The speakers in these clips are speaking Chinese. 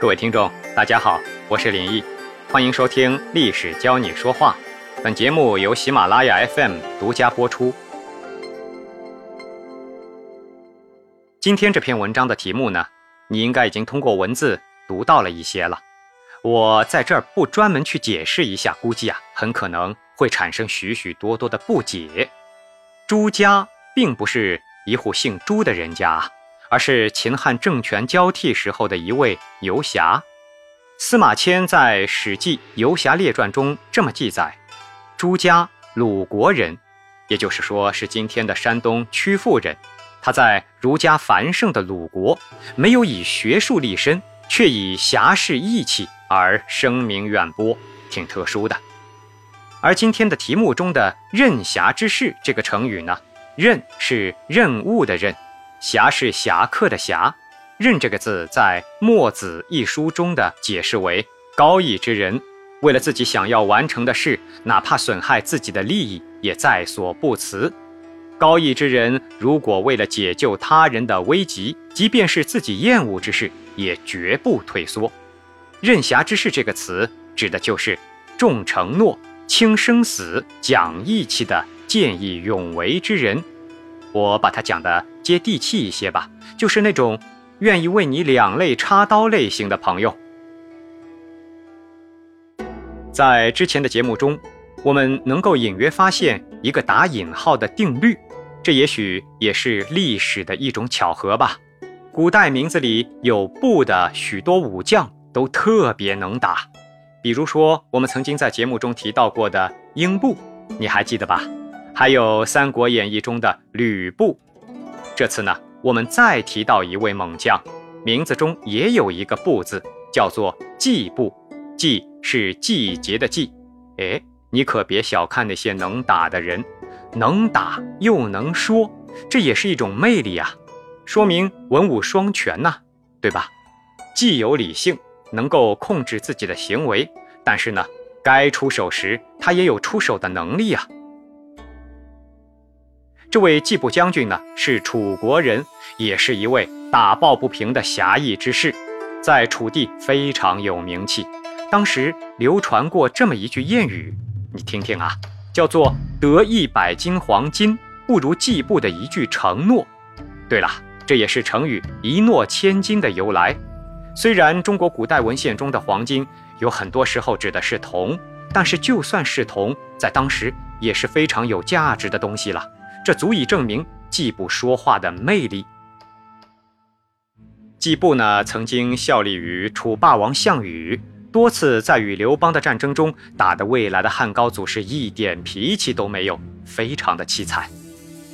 各位听众，大家好，我是林毅，欢迎收听《历史教你说话》。本节目由喜马拉雅 FM 独家播出。今天这篇文章的题目呢，你应该已经通过文字读到了一些了。我在这儿不专门去解释一下，估计啊，很可能会产生许许多多的不解。朱家并不是一户姓朱的人家。而是秦汉政权交替时候的一位游侠，司马迁在《史记·游侠列传》中这么记载：朱家，鲁国人，也就是说是今天的山东曲阜人。他在儒家繁盛的鲁国，没有以学术立身，却以侠士义气而声名远播，挺特殊的。而今天的题目中的“任侠之士”这个成语呢，“任”是任务的“任”。侠是侠客的侠，任这个字在《墨子》一书中的解释为高义之人，为了自己想要完成的事，哪怕损害自己的利益，也在所不辞。高义之人如果为了解救他人的危急，即便是自己厌恶之事，也绝不退缩。任侠之士这个词指的就是重承诺、轻生死、讲义气的见义勇为之人。我把它讲的接地气一些吧，就是那种愿意为你两肋插刀类型的朋友。在之前的节目中，我们能够隐约发现一个打引号的定律，这也许也是历史的一种巧合吧。古代名字里有“布”的许多武将都特别能打，比如说我们曾经在节目中提到过的英布，你还记得吧？还有《三国演义》中的吕布，这次呢，我们再提到一位猛将，名字中也有一个“不”字，叫做季布。季是季节的季。哎，你可别小看那些能打的人，能打又能说，这也是一种魅力啊，说明文武双全呐，对吧？既有理性，能够控制自己的行为，但是呢，该出手时他也有出手的能力啊。这位季布将军呢，是楚国人，也是一位打抱不平的侠义之士，在楚地非常有名气。当时流传过这么一句谚语，你听听啊，叫做“得一百斤黄金，不如季布的一句承诺”。对了，这也是成语“一诺千金”的由来。虽然中国古代文献中的黄金有很多时候指的是铜，但是就算是铜，在当时也是非常有价值的东西了。这足以证明季布说话的魅力。季布呢，曾经效力于楚霸王项羽，多次在与刘邦的战争中打得未来的汉高祖是一点脾气都没有，非常的凄惨。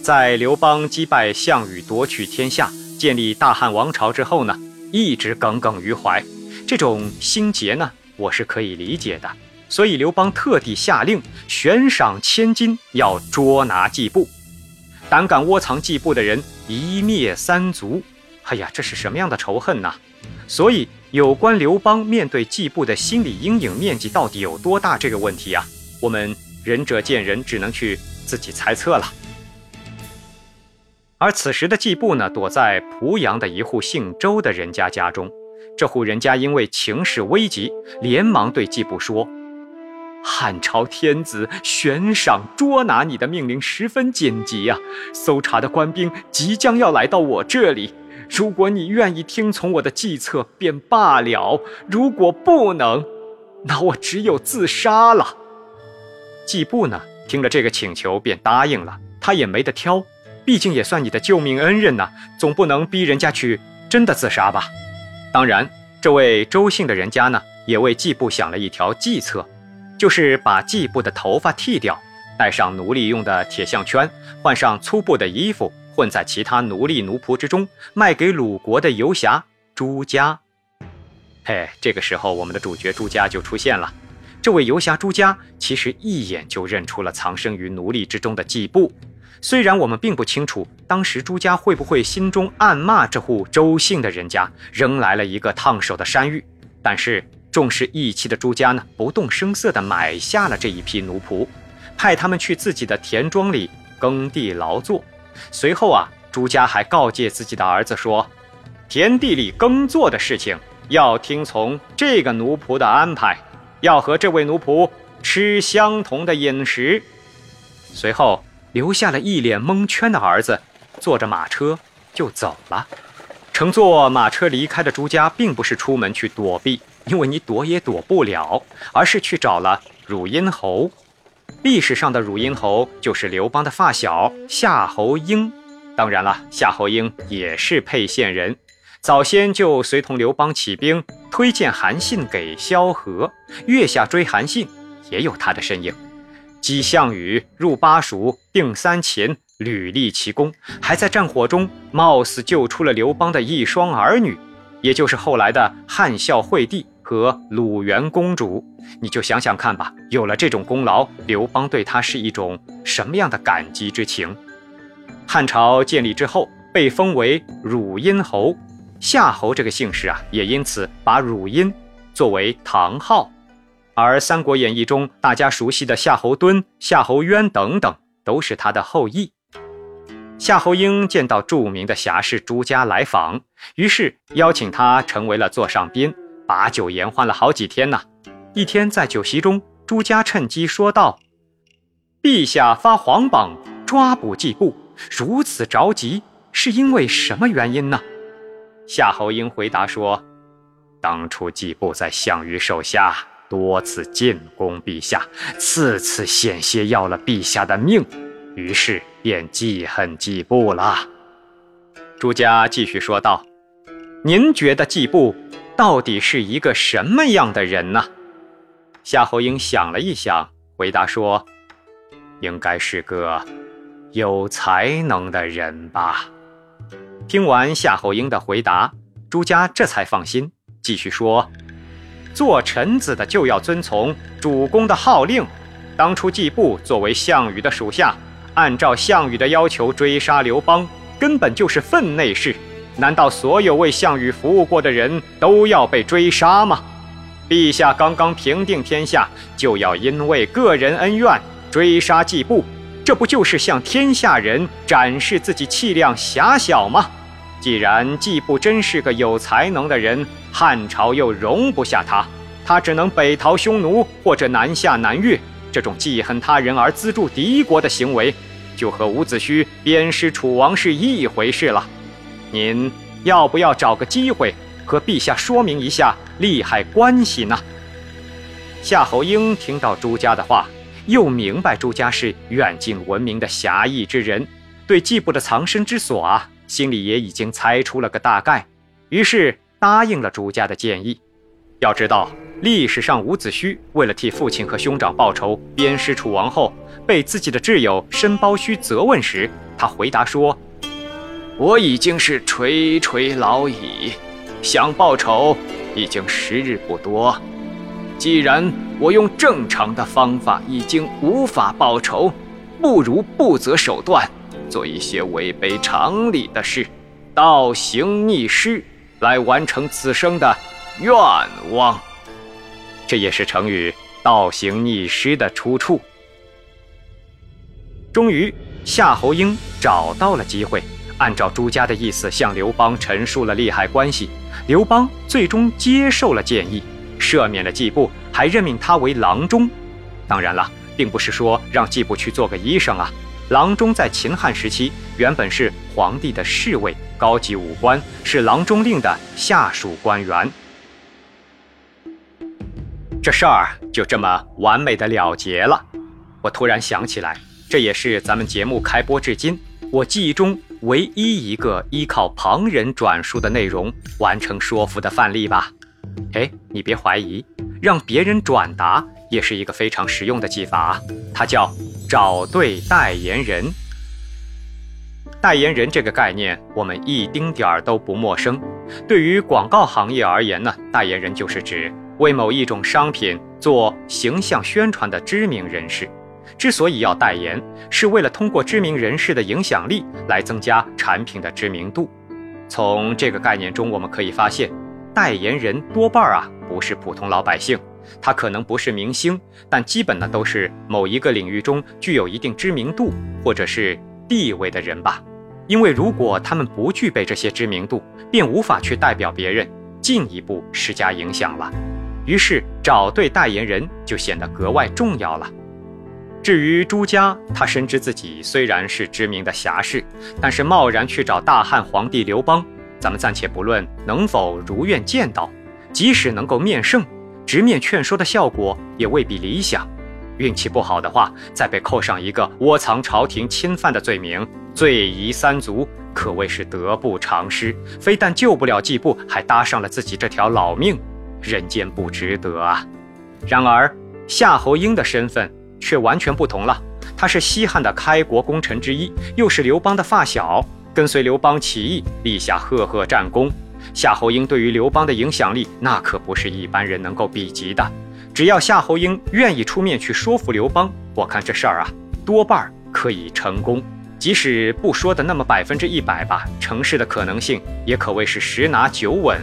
在刘邦击败项羽夺取天下、建立大汉王朝之后呢，一直耿耿于怀。这种心结呢，我是可以理解的。所以刘邦特地下令悬赏千金，要捉拿季布。胆敢窝藏季布的人，一灭三族。哎呀，这是什么样的仇恨呢？所以，有关刘邦面对季布的心理阴影面积到底有多大这个问题啊，我们仁者见仁，只能去自己猜测了。而此时的季布呢，躲在濮阳的一户姓周的人家家中。这户人家因为情势危急，连忙对季布说。汉朝天子悬赏捉拿你的命令十分紧急呀！搜查的官兵即将要来到我这里。如果你愿意听从我的计策，便罢了；如果不能，那我只有自杀了。季布呢，听了这个请求，便答应了。他也没得挑，毕竟也算你的救命恩人呐，总不能逼人家去真的自杀吧？当然，这位周姓的人家呢，也为季布想了一条计策。就是把季布的头发剃掉，戴上奴隶用的铁项圈，换上粗布的衣服，混在其他奴隶奴仆之中，卖给鲁国的游侠朱家。嘿，这个时候我们的主角朱家就出现了。这位游侠朱家其实一眼就认出了藏身于奴隶之中的季布。虽然我们并不清楚当时朱家会不会心中暗骂这户周姓的人家扔来了一个烫手的山芋，但是。重视义气的朱家呢，不动声色地买下了这一批奴仆，派他们去自己的田庄里耕地劳作。随后啊，朱家还告诫自己的儿子说：“田地里耕作的事情，要听从这个奴仆的安排，要和这位奴仆吃相同的饮食。随后，留下了一脸蒙圈的儿子，坐着马车就走了。乘坐马车离开的朱家，并不是出门去躲避，因为你躲也躲不了，而是去找了汝阴侯。历史上的汝阴侯就是刘邦的发小夏侯婴。当然了，夏侯婴也是沛县人，早先就随同刘邦起兵，推荐韩信给萧何，月下追韩信，也有他的身影。击项羽，入巴蜀，定三秦，屡立奇功，还在战火中貌似救出了刘邦的一双儿女，也就是后来的汉孝惠帝和鲁元公主。你就想想看吧，有了这种功劳，刘邦对他是一种什么样的感激之情？汉朝建立之后，被封为汝阴侯，夏侯这个姓氏啊，也因此把汝阴作为唐号。而《三国演义》中大家熟悉的夏侯惇、夏侯渊等等，都是他的后裔。夏侯婴见到著名的侠士朱家来访，于是邀请他成为了座上宾，把酒言欢了好几天呢。一天在酒席中，朱家趁机说道：“陛下发皇榜抓捕季布。”如此着急，是因为什么原因呢？夏侯婴回答说：“当初季布在项羽手下多次进攻陛下，次次险些要了陛下的命，于是便记恨季布了。”朱家继续说道：“您觉得季布到底是一个什么样的人呢？”夏侯婴想了一想，回答说：“应该是个……”有才能的人吧。听完夏侯婴的回答，朱家这才放心，继续说：“做臣子的就要遵从主公的号令。当初季布作为项羽的属下，按照项羽的要求追杀刘邦，根本就是分内事。难道所有为项羽服务过的人都要被追杀吗？陛下刚刚平定天下，就要因为个人恩怨追杀季布？”这不就是向天下人展示自己气量狭小吗？既然季布真是个有才能的人，汉朝又容不下他，他只能北逃匈奴或者南下南越。这种记恨他人而资助敌国的行为，就和伍子胥鞭尸楚王是一回事了。您要不要找个机会和陛下说明一下利害关系呢？夏侯婴听到朱家的话。又明白朱家是远近闻名的侠义之人，对季布的藏身之所啊，心里也已经猜出了个大概，于是答应了朱家的建议。要知道，历史上伍子胥为了替父亲和兄长报仇，鞭尸楚王后，被自己的挚友申包胥责问时，他回答说：“我已经是垂垂老矣，想报仇已经时日不多。”既然我用正常的方法已经无法报仇，不如不择手段，做一些违背常理的事，倒行逆施，来完成此生的愿望。这也是成语“倒行逆施”的出处。终于，夏侯婴找到了机会，按照朱家的意思向刘邦陈述了利害关系。刘邦最终接受了建议。赦免了季布，还任命他为郎中。当然了，并不是说让季布去做个医生啊。郎中在秦汉时期原本是皇帝的侍卫，高级武官，是郎中令的下属官员。这事儿就这么完美的了结了。我突然想起来，这也是咱们节目开播至今我记忆中唯一一个依靠旁人转述的内容完成说服的范例吧。哎，你别怀疑，让别人转达也是一个非常实用的技法，它叫找对代言人。代言人这个概念，我们一丁点儿都不陌生。对于广告行业而言呢，代言人就是指为某一种商品做形象宣传的知名人士。之所以要代言，是为了通过知名人士的影响力来增加产品的知名度。从这个概念中，我们可以发现。代言人多半啊不是普通老百姓，他可能不是明星，但基本呢都是某一个领域中具有一定知名度或者是地位的人吧。因为如果他们不具备这些知名度，便无法去代表别人，进一步施加影响了。于是找对代言人就显得格外重要了。至于朱家，他深知自己虽然是知名的侠士，但是贸然去找大汉皇帝刘邦，咱们暂且不论能否如愿见到，即使能够面圣，直面劝说的效果也未必理想。运气不好的话，再被扣上一个窝藏朝廷侵犯的罪名，罪夷三族，可谓是得不偿失。非但救不了季布，还搭上了自己这条老命，人间不值得啊！然而夏侯婴的身份。却完全不同了。他是西汉的开国功臣之一，又是刘邦的发小，跟随刘邦起义，立下赫赫战功。夏侯婴对于刘邦的影响力，那可不是一般人能够比及的。只要夏侯婴愿意出面去说服刘邦，我看这事儿啊，多半可以成功。即使不说的那么百分之一百吧，成事的可能性也可谓是十拿九稳，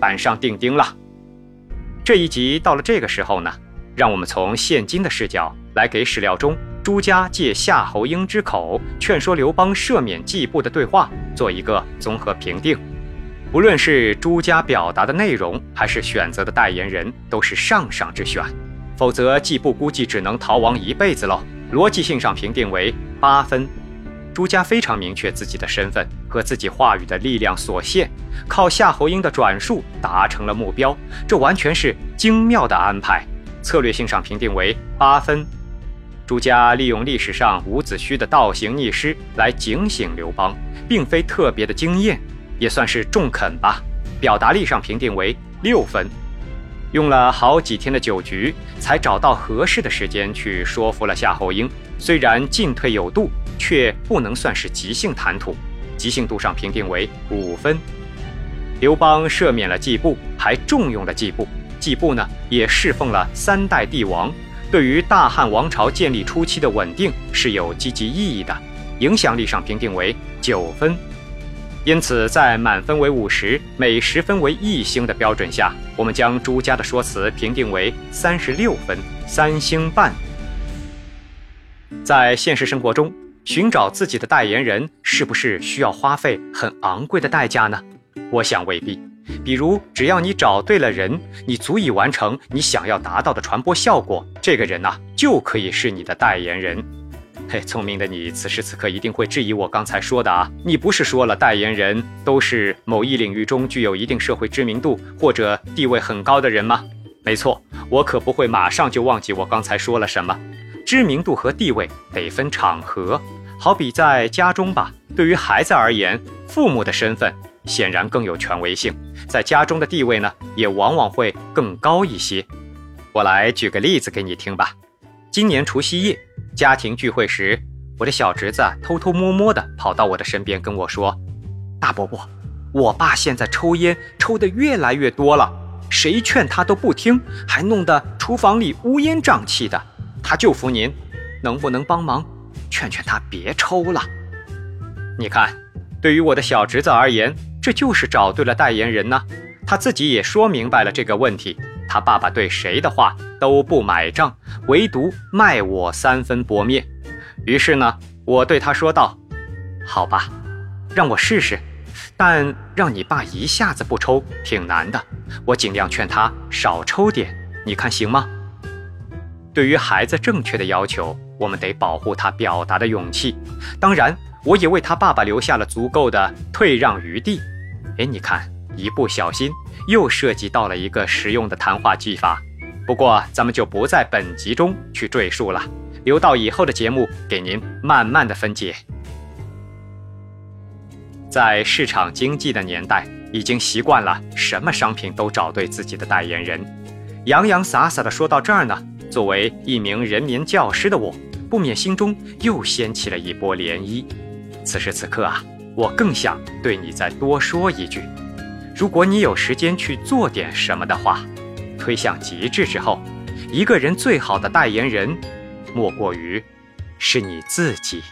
板上钉钉了。这一集到了这个时候呢，让我们从现今的视角。来给史料中朱家借夏侯婴之口劝说刘邦赦免季布的对话做一个综合评定。不论是朱家表达的内容，还是选择的代言人，都是上上之选。否则季布估计只能逃亡一辈子喽。逻辑性上评定为八分。朱家非常明确自己的身份和自己话语的力量所限，靠夏侯婴的转述达成了目标，这完全是精妙的安排。策略性上评定为八分。朱家利用历史上伍子胥的倒行逆施来警醒刘邦，并非特别的惊艳，也算是中肯吧。表达力上评定为六分，用了好几天的酒局才找到合适的时间去说服了夏侯婴。虽然进退有度，却不能算是即兴谈吐，即兴度上评定为五分。刘邦赦免了季布，还重用了季布，季布呢也侍奉了三代帝王。对于大汉王朝建立初期的稳定是有积极意义的，影响力上评定为九分，因此在满分为五十，每十分为一星的标准下，我们将朱家的说辞评定为三十六分，三星半。在现实生活中，寻找自己的代言人是不是需要花费很昂贵的代价呢？我想未必。比如，只要你找对了人，你足以完成你想要达到的传播效果，这个人呐，就可以是你的代言人。嘿，聪明的你，此时此刻一定会质疑我刚才说的啊！你不是说了代言人都是某一领域中具有一定社会知名度或者地位很高的人吗？没错，我可不会马上就忘记我刚才说了什么。知名度和地位得分场合，好比在家中吧，对于孩子而言，父母的身份。显然更有权威性，在家中的地位呢，也往往会更高一些。我来举个例子给你听吧。今年除夕夜，家庭聚会时，我的小侄子偷偷摸摸地跑到我的身边跟我说：“大伯伯，我爸现在抽烟抽得越来越多了，谁劝他都不听，还弄得厨房里乌烟瘴气的。他就服您，能不能帮忙劝劝他别抽了？你看，对于我的小侄子而言。”这就是找对了代言人呢，他自己也说明白了这个问题。他爸爸对谁的话都不买账，唯独卖我三分薄面。于是呢，我对他说道：“好吧，让我试试，但让你爸一下子不抽挺难的。我尽量劝他少抽点，你看行吗？”对于孩子正确的要求，我们得保护他表达的勇气。当然，我也为他爸爸留下了足够的退让余地。哎，你看，一不小心又涉及到了一个实用的谈话技法。不过，咱们就不在本集中去赘述了，留到以后的节目给您慢慢的分解。在市场经济的年代，已经习惯了什么商品都找对自己的代言人。洋洋洒洒的说到这儿呢，作为一名人民教师的我，不免心中又掀起了一波涟漪。此时此刻啊。我更想对你再多说一句：如果你有时间去做点什么的话，推向极致之后，一个人最好的代言人，莫过于是你自己。